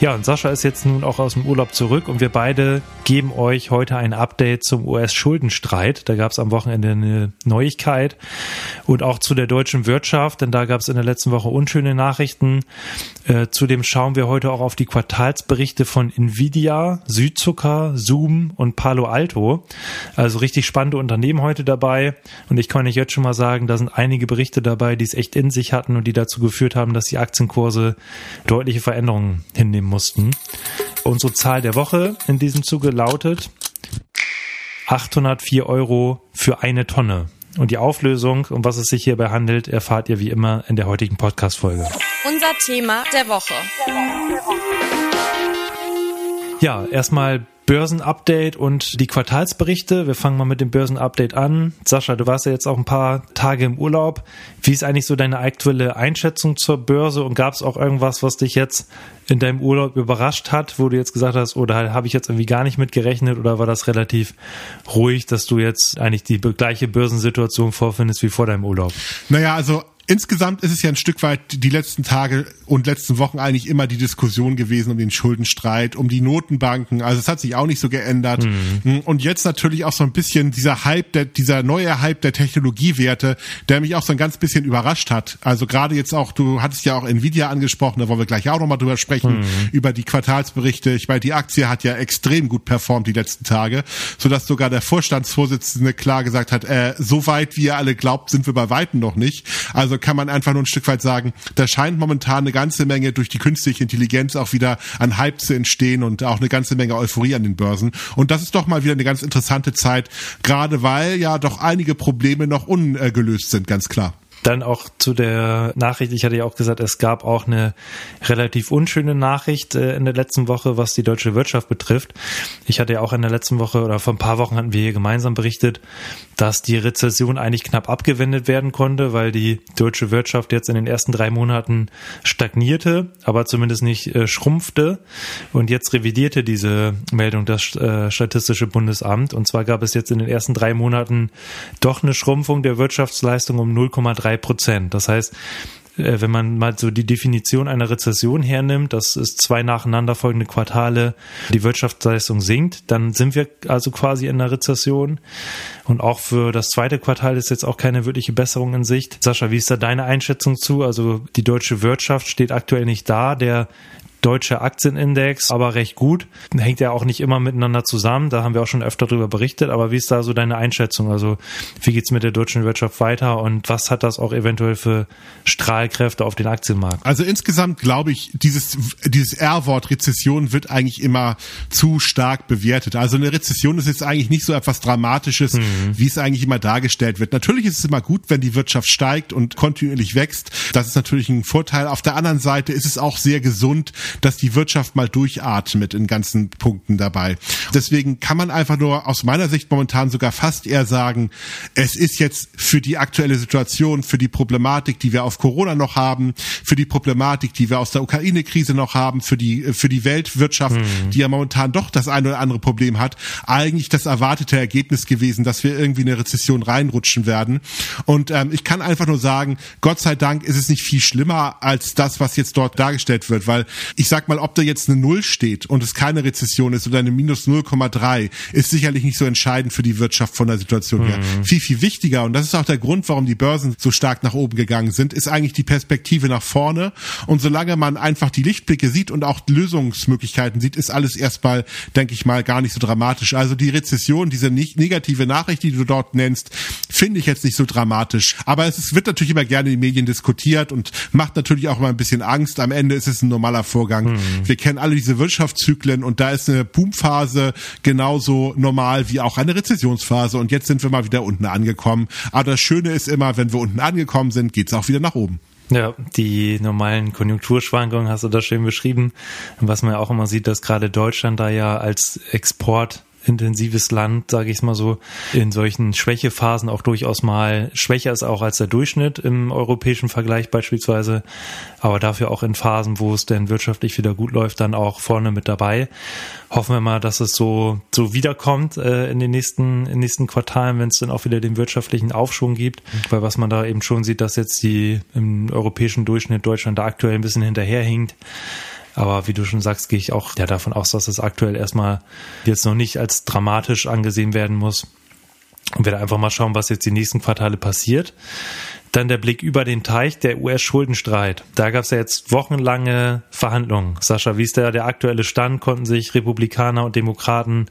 Ja, und Sascha ist jetzt nun auch aus dem Urlaub zurück und wir beide geben euch heute ein Update zum US-Schuldenstreit. Da gab es am Wochenende eine Neuigkeit und auch zu der deutschen Wirtschaft, denn da gab es in der letzten Woche unschöne Nachrichten. Äh, zudem schauen wir heute auch auf die Quartalsberichte von Nvidia, Südzucker, Zoom und Palo Alto. Also richtig spannende Unternehmen heute dabei und ich kann euch jetzt schon mal sagen, da sind einige Berichte dabei, die es echt in sich hatten und die dazu geführt haben, dass die Aktienkurse deutliche Veränderungen hinnehmen mussten. Unsere Zahl der Woche in diesem Zuge lautet 804 Euro für eine Tonne. Und die Auflösung, um was es sich hierbei handelt, erfahrt ihr wie immer in der heutigen Podcast-Folge. Unser Thema der Woche. Ja, erstmal Börsenupdate und die Quartalsberichte. Wir fangen mal mit dem Börsenupdate an. Sascha, du warst ja jetzt auch ein paar Tage im Urlaub. Wie ist eigentlich so deine aktuelle Einschätzung zur Börse und gab es auch irgendwas, was dich jetzt in deinem Urlaub überrascht hat, wo du jetzt gesagt hast, oder oh, habe ich jetzt irgendwie gar nicht mit gerechnet oder war das relativ ruhig, dass du jetzt eigentlich die gleiche Börsensituation vorfindest wie vor deinem Urlaub? Naja, also insgesamt ist es ja ein Stück weit die letzten Tage und letzten Wochen eigentlich immer die Diskussion gewesen um den Schuldenstreit, um die Notenbanken. Also es hat sich auch nicht so geändert. Mhm. Und jetzt natürlich auch so ein bisschen dieser Hype, der, dieser neue Hype der Technologiewerte, der mich auch so ein ganz bisschen überrascht hat. Also gerade jetzt auch, du hattest ja auch Nvidia angesprochen, da wollen wir gleich auch nochmal drüber sprechen, mhm. über die Quartalsberichte. Ich meine, die Aktie hat ja extrem gut performt die letzten Tage, sodass sogar der Vorstandsvorsitzende klar gesagt hat, äh, so weit wie ihr alle glaubt, sind wir bei Weitem noch nicht. Also kann man einfach nur ein Stück weit sagen, da scheint momentan eine ganze Menge durch die künstliche Intelligenz auch wieder an Hype zu entstehen und auch eine ganze Menge Euphorie an den Börsen. Und das ist doch mal wieder eine ganz interessante Zeit, gerade weil ja doch einige Probleme noch ungelöst sind, ganz klar. Dann auch zu der Nachricht, ich hatte ja auch gesagt, es gab auch eine relativ unschöne Nachricht äh, in der letzten Woche, was die deutsche Wirtschaft betrifft. Ich hatte ja auch in der letzten Woche oder vor ein paar Wochen hatten wir hier gemeinsam berichtet, dass die Rezession eigentlich knapp abgewendet werden konnte, weil die deutsche Wirtschaft jetzt in den ersten drei Monaten stagnierte, aber zumindest nicht äh, schrumpfte. Und jetzt revidierte diese Meldung das äh, Statistische Bundesamt. Und zwar gab es jetzt in den ersten drei Monaten doch eine Schrumpfung der Wirtschaftsleistung um 0,3 drei Prozent. Das heißt, äh, wenn man mal so die Definition einer Rezession hernimmt, das ist zwei nacheinander folgende Quartale, die Wirtschaftsleistung sinkt, dann sind wir also quasi in einer Rezession. Und auch für das zweite Quartal ist jetzt auch keine wirkliche Besserung in Sicht. Sascha, wie ist da deine Einschätzung zu? Also die deutsche Wirtschaft steht aktuell nicht da. Der deutsche Aktienindex, aber recht gut. Hängt ja auch nicht immer miteinander zusammen. Da haben wir auch schon öfter darüber berichtet. Aber wie ist da so deine Einschätzung? Also wie geht's mit der deutschen Wirtschaft weiter und was hat das auch eventuell für Strahlkräfte auf den Aktienmarkt? Also insgesamt glaube ich, dieses, dieses R-Wort Rezession wird eigentlich immer zu stark bewertet. Also eine Rezession ist jetzt eigentlich nicht so etwas Dramatisches, mhm. wie es eigentlich immer dargestellt wird. Natürlich ist es immer gut, wenn die Wirtschaft steigt und kontinuierlich wächst. Das ist natürlich ein Vorteil. Auf der anderen Seite ist es auch sehr gesund, dass die Wirtschaft mal durchatmet in ganzen Punkten dabei. Deswegen kann man einfach nur aus meiner Sicht momentan sogar fast eher sagen, es ist jetzt für die aktuelle Situation, für die Problematik, die wir auf Corona noch haben, für die Problematik, die wir aus der Ukraine-Krise noch haben, für die, für die Weltwirtschaft, mhm. die ja momentan doch das eine oder andere Problem hat, eigentlich das erwartete Ergebnis gewesen, dass wir irgendwie in eine Rezession reinrutschen werden. Und ähm, ich kann einfach nur sagen, Gott sei Dank ist es nicht viel schlimmer als das, was jetzt dort dargestellt wird, weil ich sag mal, ob da jetzt eine Null steht und es keine Rezession ist oder eine minus 0,3, ist sicherlich nicht so entscheidend für die Wirtschaft von der Situation her. Mhm. Viel, viel wichtiger, und das ist auch der Grund, warum die Börsen so stark nach oben gegangen sind, ist eigentlich die Perspektive nach vorne. Und solange man einfach die Lichtblicke sieht und auch Lösungsmöglichkeiten sieht, ist alles erstmal, denke ich mal, gar nicht so dramatisch. Also die Rezession, diese negative Nachricht, die du dort nennst, finde ich jetzt nicht so dramatisch. Aber es wird natürlich immer gerne in den Medien diskutiert und macht natürlich auch immer ein bisschen Angst. Am Ende ist es ein normaler Vorgang Vorgang. Mhm. Wir kennen alle diese Wirtschaftszyklen und da ist eine Boomphase genauso normal wie auch eine Rezessionsphase und jetzt sind wir mal wieder unten angekommen. Aber das Schöne ist immer, wenn wir unten angekommen sind, geht's auch wieder nach oben. Ja, die normalen Konjunkturschwankungen hast du da schön beschrieben. Was man ja auch immer sieht, dass gerade Deutschland da ja als Export intensives Land, sage ich es mal so, in solchen Schwächephasen auch durchaus mal schwächer ist auch als der Durchschnitt im europäischen Vergleich beispielsweise, aber dafür auch in Phasen, wo es denn wirtschaftlich wieder gut läuft, dann auch vorne mit dabei. Hoffen wir mal, dass es so so wiederkommt äh, in den nächsten in nächsten Quartalen, wenn es dann auch wieder den wirtschaftlichen Aufschwung gibt, weil was man da eben schon sieht, dass jetzt die im europäischen Durchschnitt Deutschland da aktuell ein bisschen hinterherhinkt. Aber wie du schon sagst, gehe ich auch ja davon aus, dass es aktuell erstmal jetzt noch nicht als dramatisch angesehen werden muss. Und werde einfach mal schauen, was jetzt die nächsten Quartale passiert. Dann der Blick über den Teich, der US-Schuldenstreit. Da gab es ja jetzt wochenlange Verhandlungen. Sascha, wie ist der, der aktuelle Stand? Konnten sich Republikaner und Demokraten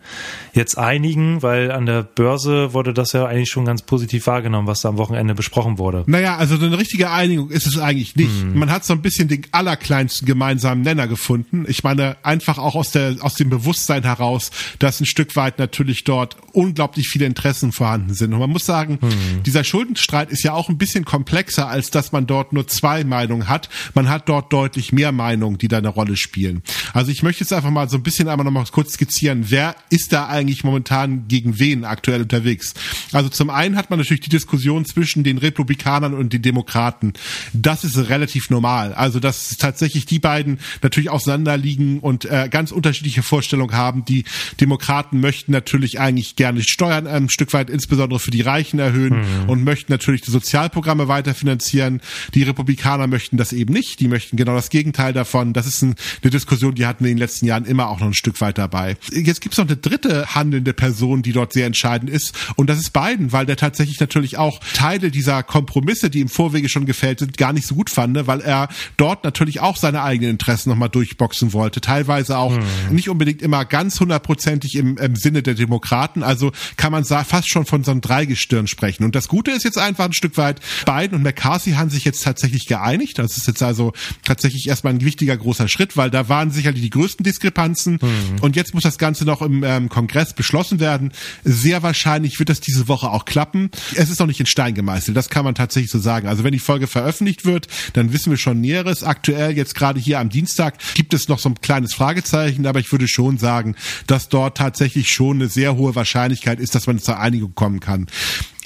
jetzt einigen? Weil an der Börse wurde das ja eigentlich schon ganz positiv wahrgenommen, was da am Wochenende besprochen wurde. Naja, also eine richtige Einigung ist es eigentlich nicht. Hm. Man hat so ein bisschen den allerkleinsten gemeinsamen Nenner gefunden. Ich meine, einfach auch aus, der, aus dem Bewusstsein heraus, dass ein Stück weit natürlich dort unglaublich viele Interessen vorhanden sind. Und man muss sagen, hm. dieser Schuldenstreit ist ja auch ein bisschen komplexer, als dass man dort nur zwei Meinungen hat. Man hat dort deutlich mehr Meinungen, die da eine Rolle spielen. Also ich möchte jetzt einfach mal so ein bisschen einmal noch mal kurz skizzieren, wer ist da eigentlich momentan gegen wen aktuell unterwegs? Also zum einen hat man natürlich die Diskussion zwischen den Republikanern und den Demokraten. Das ist relativ normal. Also dass tatsächlich die beiden natürlich auseinanderliegen und äh, ganz unterschiedliche Vorstellungen haben. Die Demokraten möchten natürlich eigentlich gerne Steuern ein Stück weit insbesondere für die Reichen erhöhen mhm. und möchten natürlich die Sozialprogramme Programme weiterfinanzieren. Die Republikaner möchten das eben nicht. Die möchten genau das Gegenteil davon. Das ist ein, eine Diskussion, die hatten wir in den letzten Jahren immer auch noch ein Stück weit dabei. Jetzt gibt es noch eine dritte handelnde Person, die dort sehr entscheidend ist. Und das ist Biden, weil der tatsächlich natürlich auch Teile dieser Kompromisse, die im Vorwege schon gefällt sind, gar nicht so gut fand, weil er dort natürlich auch seine eigenen Interessen nochmal durchboxen wollte. Teilweise auch hm. nicht unbedingt immer ganz hundertprozentig im, im Sinne der Demokraten. Also kann man fast schon von so einem Dreigestirn sprechen. Und das Gute ist jetzt einfach ein Stück weit, Biden und McCarthy haben sich jetzt tatsächlich geeinigt. Das ist jetzt also tatsächlich erstmal ein wichtiger großer Schritt, weil da waren sicherlich die größten Diskrepanzen. Mhm. Und jetzt muss das Ganze noch im ähm, Kongress beschlossen werden. Sehr wahrscheinlich wird das diese Woche auch klappen. Es ist noch nicht in Stein gemeißelt. Das kann man tatsächlich so sagen. Also wenn die Folge veröffentlicht wird, dann wissen wir schon Näheres. Aktuell jetzt gerade hier am Dienstag gibt es noch so ein kleines Fragezeichen, aber ich würde schon sagen, dass dort tatsächlich schon eine sehr hohe Wahrscheinlichkeit ist, dass man zur Einigung kommen kann.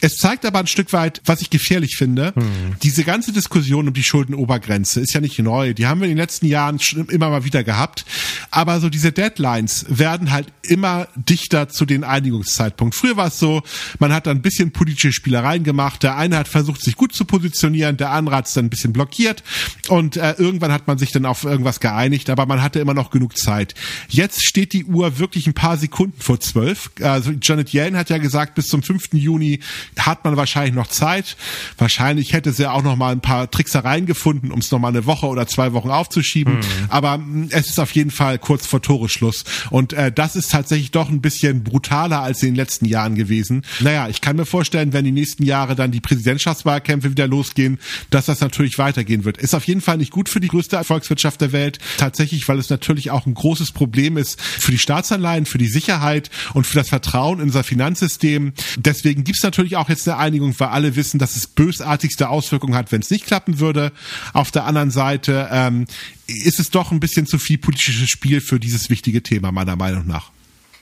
Es zeigt aber ein Stück weit, was ich gefährlich finde. Hm. Diese ganze Diskussion um die Schuldenobergrenze ist ja nicht neu. Die haben wir in den letzten Jahren schon immer mal wieder gehabt. Aber so diese Deadlines werden halt immer dichter zu den Einigungszeitpunkt. Früher war es so, man hat dann ein bisschen politische Spielereien gemacht. Der eine hat versucht, sich gut zu positionieren, der andere hat es dann ein bisschen blockiert und äh, irgendwann hat man sich dann auf irgendwas geeinigt, aber man hatte immer noch genug Zeit. Jetzt steht die Uhr wirklich ein paar Sekunden vor zwölf. Also Janet Yellen hat ja gesagt, bis zum 5. Juni hat man wahrscheinlich noch Zeit. Wahrscheinlich hätte sie auch noch mal ein paar Tricksereien gefunden, um es noch mal eine Woche oder zwei Wochen aufzuschieben. Mhm. Aber mm, es ist auf jeden Fall kurz vor Toreschluss. Und äh, das ist tatsächlich doch ein bisschen brutaler als in den letzten Jahren gewesen. Naja, ich kann mir vorstellen, wenn die nächsten Jahre dann die Präsidentschaftswahlkämpfe wieder losgehen, dass das natürlich weitergehen wird. Ist auf jeden Fall nicht gut für die größte Erfolgswirtschaft der Welt. Tatsächlich, weil es natürlich auch ein großes Problem ist für die Staatsanleihen, für die Sicherheit und für das Vertrauen in unser Finanzsystem. Deswegen gibt's natürlich auch auch jetzt eine Einigung, weil alle wissen, dass es bösartigste Auswirkungen hat, wenn es nicht klappen würde. Auf der anderen Seite ähm, ist es doch ein bisschen zu viel politisches Spiel für dieses wichtige Thema, meiner Meinung nach.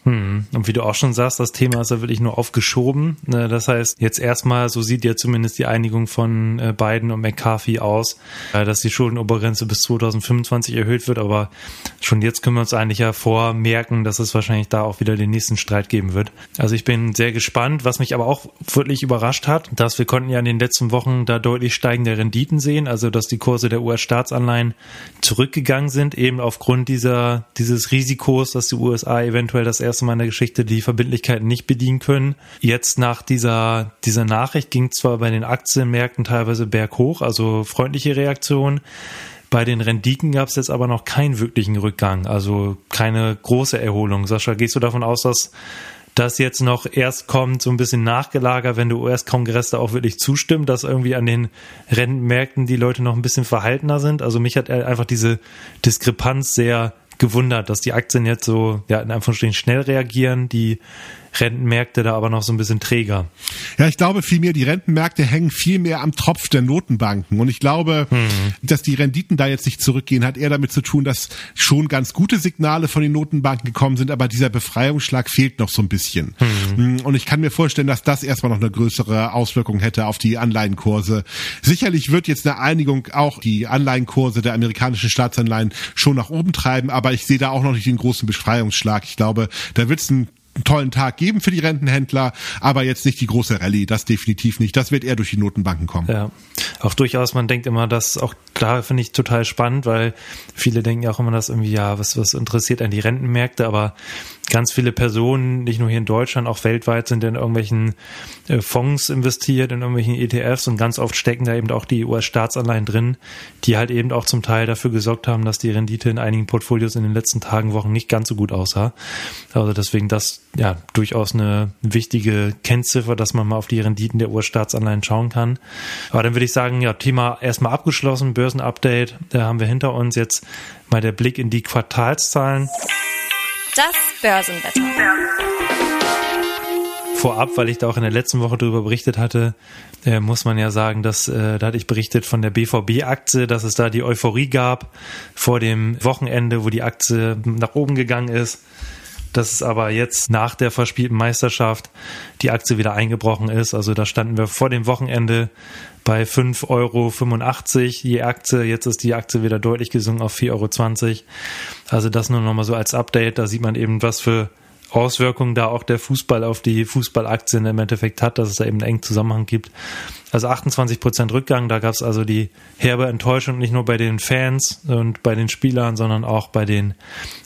Hm. Und wie du auch schon sagst, das Thema ist ja wirklich nur aufgeschoben. Ne, das heißt, jetzt erstmal, so sieht ja zumindest die Einigung von äh, Biden und McCarthy aus, äh, dass die Schuldenobergrenze bis 2025 erhöht wird. Aber schon jetzt können wir uns eigentlich ja vormerken, dass es wahrscheinlich da auch wieder den nächsten Streit geben wird. Also ich bin sehr gespannt. Was mich aber auch wirklich überrascht hat, dass wir konnten ja in den letzten Wochen da deutlich steigende Renditen sehen. Also dass die Kurse der US-Staatsanleihen zurückgegangen sind, eben aufgrund dieser, dieses Risikos, dass die USA eventuell das erste Mal in der Geschichte die Verbindlichkeiten nicht bedienen können. Jetzt nach dieser, dieser Nachricht ging zwar bei den Aktienmärkten teilweise berghoch, also freundliche Reaktion. Bei den Renditen gab es jetzt aber noch keinen wirklichen Rückgang, also keine große Erholung. Sascha, gehst du davon aus, dass das jetzt noch erst kommt, so ein bisschen nachgelagert, wenn der US-Kongress da auch wirklich zustimmt, dass irgendwie an den Rentenmärkten die Leute noch ein bisschen verhaltener sind. Also mich hat einfach diese Diskrepanz sehr gewundert, dass die Aktien jetzt so, ja, in Anführungsstrichen schnell reagieren, die Rentenmärkte da aber noch so ein bisschen träger. Ja, ich glaube vielmehr, die Rentenmärkte hängen viel mehr am Tropf der Notenbanken. Und ich glaube, mhm. dass die Renditen da jetzt nicht zurückgehen, hat eher damit zu tun, dass schon ganz gute Signale von den Notenbanken gekommen sind, aber dieser Befreiungsschlag fehlt noch so ein bisschen. Mhm. Und ich kann mir vorstellen, dass das erstmal noch eine größere Auswirkung hätte auf die Anleihenkurse. Sicherlich wird jetzt eine Einigung auch die Anleihenkurse der amerikanischen Staatsanleihen schon nach oben treiben, aber ich sehe da auch noch nicht den großen Befreiungsschlag. Ich glaube, da wird es ein tollen Tag geben für die Rentenhändler, aber jetzt nicht die große Rallye, das definitiv nicht. Das wird eher durch die Notenbanken kommen. Ja, auch durchaus, man denkt immer, dass auch da finde ich total spannend, weil viele denken ja auch immer, dass irgendwie, ja, was, was interessiert an die Rentenmärkte, aber ganz viele Personen, nicht nur hier in Deutschland, auch weltweit sind in irgendwelchen äh, Fonds investiert, in irgendwelchen ETFs und ganz oft stecken da eben auch die US-Staatsanleihen drin, die halt eben auch zum Teil dafür gesorgt haben, dass die Rendite in einigen Portfolios in den letzten Tagen, Wochen nicht ganz so gut aussah. Also deswegen das ja durchaus eine wichtige Kennziffer, dass man mal auf die Renditen der US-Staatsanleihen schauen kann. Aber dann würde ich sagen, ja, Thema erstmal abgeschlossen, Börsenupdate, da haben wir hinter uns jetzt mal der Blick in die Quartalszahlen. Das Börsenwetter. Vorab, weil ich da auch in der letzten Woche darüber berichtet hatte, äh, muss man ja sagen, dass äh, da hatte ich berichtet von der BVB-Aktie, dass es da die Euphorie gab vor dem Wochenende, wo die Aktie nach oben gegangen ist dass es aber jetzt nach der verspielten Meisterschaft die Aktie wieder eingebrochen ist. Also da standen wir vor dem Wochenende bei 5,85 Euro je Aktie. Jetzt ist die Aktie wieder deutlich gesunken auf 4,20 Euro. Also das nur nochmal so als Update. Da sieht man eben, was für Auswirkungen da auch der Fußball auf die Fußballaktien im Endeffekt hat, dass es da eben einen engen Zusammenhang gibt. Also 28 Prozent Rückgang, da gab es also die herbe Enttäuschung nicht nur bei den Fans und bei den Spielern, sondern auch bei den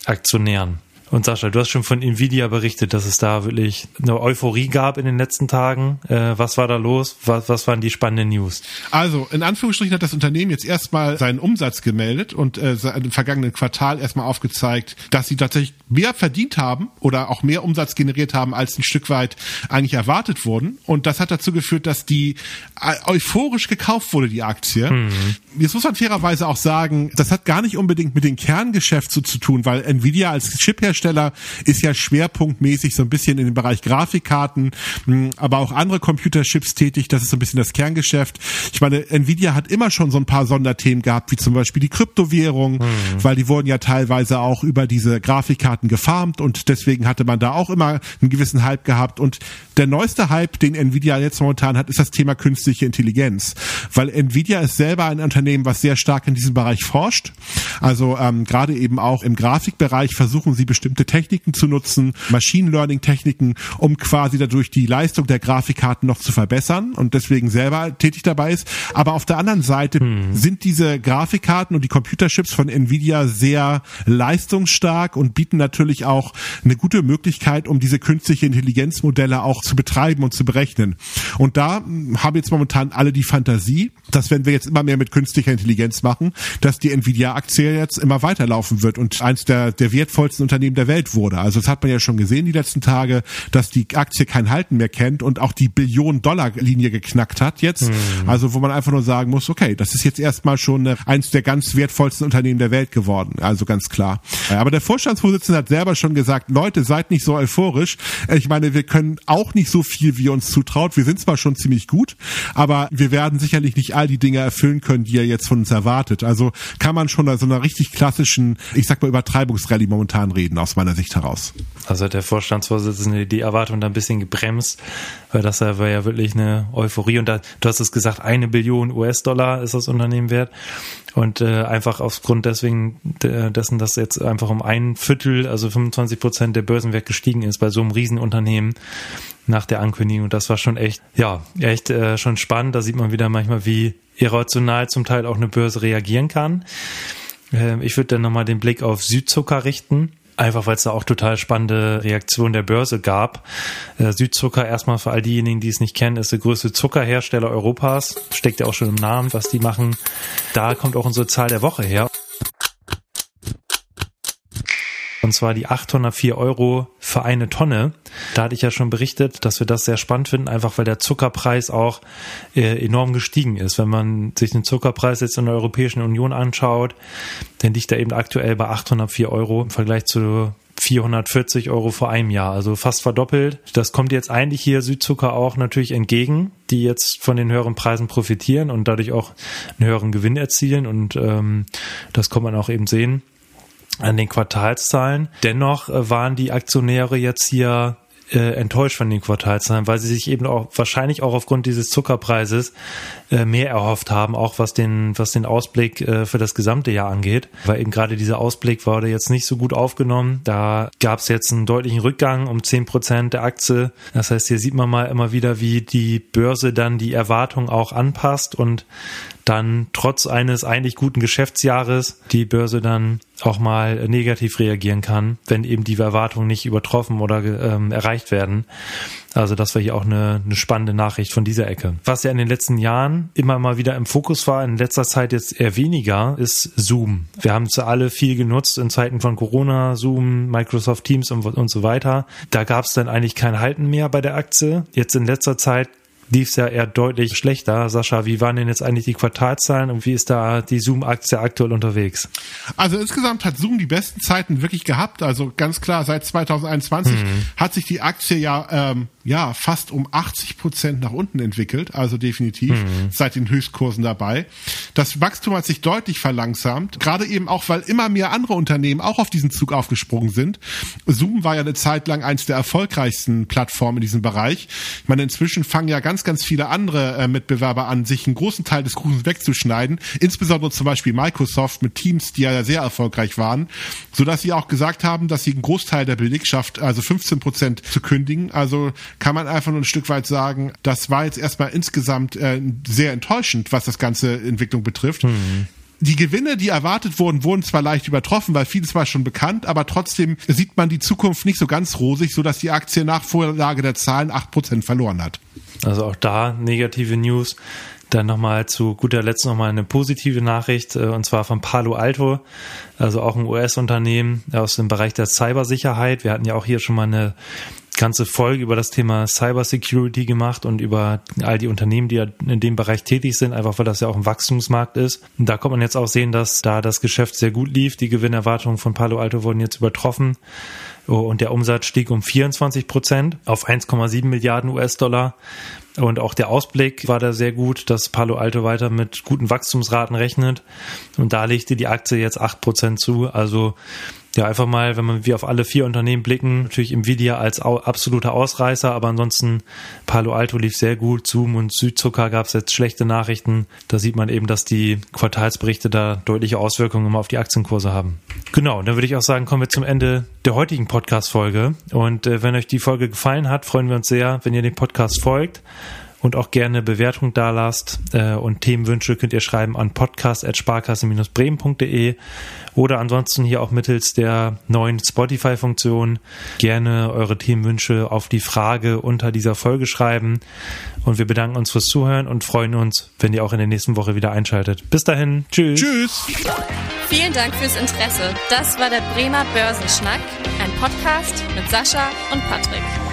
Aktionären. Und Sascha, du hast schon von Nvidia berichtet, dass es da wirklich eine Euphorie gab in den letzten Tagen. Äh, was war da los? Was, was waren die spannenden News? Also, in Anführungsstrichen hat das Unternehmen jetzt erstmal seinen Umsatz gemeldet und äh, im vergangenen Quartal erstmal aufgezeigt, dass sie tatsächlich mehr verdient haben oder auch mehr Umsatz generiert haben, als ein Stück weit eigentlich erwartet wurden. Und das hat dazu geführt, dass die äh, euphorisch gekauft wurde, die Aktie. Mhm. Jetzt muss man fairerweise auch sagen, das hat gar nicht unbedingt mit dem Kerngeschäft so zu tun, weil Nvidia als Chiphersteller Hersteller ist ja schwerpunktmäßig so ein bisschen in dem Bereich Grafikkarten, hm, aber auch andere Computerchips tätig. Das ist so ein bisschen das Kerngeschäft. Ich meine, Nvidia hat immer schon so ein paar Sonderthemen gehabt, wie zum Beispiel die Kryptowährung, mhm. weil die wurden ja teilweise auch über diese Grafikkarten gefarmt und deswegen hatte man da auch immer einen gewissen Hype gehabt. Und der neueste Hype, den Nvidia jetzt momentan hat, ist das Thema künstliche Intelligenz, weil Nvidia ist selber ein Unternehmen, was sehr stark in diesem Bereich forscht. Also ähm, gerade eben auch im Grafikbereich versuchen sie bestimmt bestimmte Techniken zu nutzen, Machine Learning Techniken, um quasi dadurch die Leistung der Grafikkarten noch zu verbessern und deswegen selber tätig dabei ist. Aber auf der anderen Seite hm. sind diese Grafikkarten und die Computerchips von Nvidia sehr leistungsstark und bieten natürlich auch eine gute Möglichkeit, um diese künstliche Intelligenzmodelle auch zu betreiben und zu berechnen. Und da haben jetzt momentan alle die Fantasie, dass wenn wir jetzt immer mehr mit künstlicher Intelligenz machen, dass die Nvidia-Aktie jetzt immer weiterlaufen wird und eins der, der wertvollsten Unternehmen der Welt wurde. Also das hat man ja schon gesehen die letzten Tage, dass die Aktie kein Halten mehr kennt und auch die Billion-Dollar-Linie geknackt hat jetzt. Mhm. Also wo man einfach nur sagen muss, okay, das ist jetzt erstmal schon eins der ganz wertvollsten Unternehmen der Welt geworden. Also ganz klar. Aber der Vorstandsvorsitzende hat selber schon gesagt, Leute, seid nicht so euphorisch. Ich meine, wir können auch nicht so viel, wie uns zutraut. Wir sind zwar schon ziemlich gut, aber wir werden sicherlich nicht all die Dinge erfüllen können, die er jetzt von uns erwartet. Also kann man schon so einer richtig klassischen, ich sag mal, Übertreibungsrallye momentan reden aus meiner Sicht heraus. Also hat der Vorstandsvorsitzende die Erwartung da ein bisschen gebremst, weil das war ja wirklich eine Euphorie und da, du hast es gesagt, eine Billion US-Dollar ist das Unternehmen wert und äh, einfach aufgrund deswegen dessen, dass jetzt einfach um ein Viertel, also 25 Prozent der Börsenwert gestiegen ist bei so einem Riesenunternehmen nach der Ankündigung. Das war schon echt, ja, echt äh, schon spannend. Da sieht man wieder manchmal, wie irrational zum Teil auch eine Börse reagieren kann. Äh, ich würde dann nochmal den Blick auf Südzucker richten. Einfach weil es da auch total spannende Reaktionen der Börse gab. Äh, Südzucker, erstmal für all diejenigen, die es nicht kennen, ist der größte Zuckerhersteller Europas. Steckt ja auch schon im Namen, was die machen. Da kommt auch unsere Zahl der Woche her. Und zwar die 804 Euro für eine Tonne. Da hatte ich ja schon berichtet, dass wir das sehr spannend finden, einfach weil der Zuckerpreis auch äh, enorm gestiegen ist. Wenn man sich den Zuckerpreis jetzt in der Europäischen Union anschaut, dann liegt er eben aktuell bei 804 Euro im Vergleich zu 440 Euro vor einem Jahr, also fast verdoppelt. Das kommt jetzt eigentlich hier Südzucker auch natürlich entgegen, die jetzt von den höheren Preisen profitieren und dadurch auch einen höheren Gewinn erzielen und ähm, das kann man auch eben sehen an den Quartalszahlen. Dennoch äh, waren die Aktionäre jetzt hier äh, enttäuscht von den Quartalzahlen, weil sie sich eben auch wahrscheinlich auch aufgrund dieses Zuckerpreises äh, mehr erhofft haben, auch was den was den Ausblick äh, für das gesamte Jahr angeht, weil eben gerade dieser Ausblick wurde jetzt nicht so gut aufgenommen. Da gab es jetzt einen deutlichen Rückgang um zehn Prozent der Aktie. Das heißt, hier sieht man mal immer wieder, wie die Börse dann die Erwartung auch anpasst und dann trotz eines eigentlich guten Geschäftsjahres die Börse dann auch mal negativ reagieren kann, wenn eben die Erwartungen nicht übertroffen oder ähm, erreicht werden. Also das war hier auch eine, eine spannende Nachricht von dieser Ecke. Was ja in den letzten Jahren immer mal wieder im Fokus war, in letzter Zeit jetzt eher weniger, ist Zoom. Wir haben es alle viel genutzt in Zeiten von Corona, Zoom, Microsoft Teams und, und so weiter. Da gab es dann eigentlich kein Halten mehr bei der Aktie. Jetzt in letzter Zeit lief es ja eher deutlich schlechter. Sascha, wie waren denn jetzt eigentlich die Quartalzahlen und wie ist da die Zoom-Aktie aktuell unterwegs? Also insgesamt hat Zoom die besten Zeiten wirklich gehabt. Also ganz klar, seit 2021 mhm. hat sich die Aktie ja ähm, ja, fast um 80 Prozent nach unten entwickelt, also definitiv mhm. seit den Höchstkursen dabei. Das Wachstum hat sich deutlich verlangsamt, gerade eben auch, weil immer mehr andere Unternehmen auch auf diesen Zug aufgesprungen sind. Zoom war ja eine Zeit lang eins der erfolgreichsten Plattformen in diesem Bereich. Ich meine, inzwischen fangen ja ganz, ganz viele andere äh, Mitbewerber an, sich einen großen Teil des Kuchens wegzuschneiden, insbesondere zum Beispiel Microsoft mit Teams, die ja sehr erfolgreich waren, so dass sie auch gesagt haben, dass sie einen Großteil der Belegschaft, also 15 Prozent zu kündigen, also kann man einfach nur ein Stück weit sagen, das war jetzt erstmal insgesamt äh, sehr enttäuschend, was das ganze Entwicklung betrifft. Mhm die Gewinne, die erwartet wurden, wurden zwar leicht übertroffen, weil vieles war schon bekannt, aber trotzdem sieht man die Zukunft nicht so ganz rosig, so dass die Aktie nach Vorlage der Zahlen acht Prozent verloren hat. Also auch da negative News. Dann nochmal zu guter Letzt nochmal eine positive Nachricht, äh, und zwar von Palo Alto, also auch ein US-Unternehmen aus dem Bereich der Cybersicherheit. Wir hatten ja auch hier schon mal eine ganze Folge über das Thema Cybersecurity gemacht und über all die Unternehmen, die in dem Bereich tätig sind, einfach weil das ja auch ein Wachstumsmarkt ist. Und da kann man jetzt auch sehen, dass da das Geschäft sehr gut lief. Die Gewinnerwartungen von Palo Alto wurden jetzt übertroffen oh, und der Umsatz stieg um 24 Prozent auf 1,7 Milliarden US-Dollar. Und auch der Ausblick war da sehr gut, dass Palo Alto weiter mit guten Wachstumsraten rechnet. Und da legte die Aktie jetzt acht Prozent zu. Also ja, einfach mal, wenn man wie auf alle vier Unternehmen blicken, natürlich Nvidia als absoluter Ausreißer, aber ansonsten Palo Alto lief sehr gut, Zoom und Südzucker gab es jetzt schlechte Nachrichten. Da sieht man eben, dass die Quartalsberichte da deutliche Auswirkungen immer auf die Aktienkurse haben. Genau, dann würde ich auch sagen, kommen wir zum Ende der heutigen Podcast-Folge. Und äh, wenn euch die Folge gefallen hat, freuen wir uns sehr, wenn ihr dem Podcast folgt und auch gerne Bewertung da lasst. Äh, und Themenwünsche könnt ihr schreiben an podcast.sparkasse-bremen.de oder ansonsten hier auch mittels der neuen Spotify-Funktion gerne eure Themenwünsche auf die Frage unter dieser Folge schreiben. Und wir bedanken uns fürs Zuhören und freuen uns, wenn ihr auch in der nächsten Woche wieder einschaltet. Bis dahin, tschüss. Tschüss. Vielen Dank fürs Interesse. Das war der Bremer Börsenschnack, ein Podcast mit Sascha und Patrick.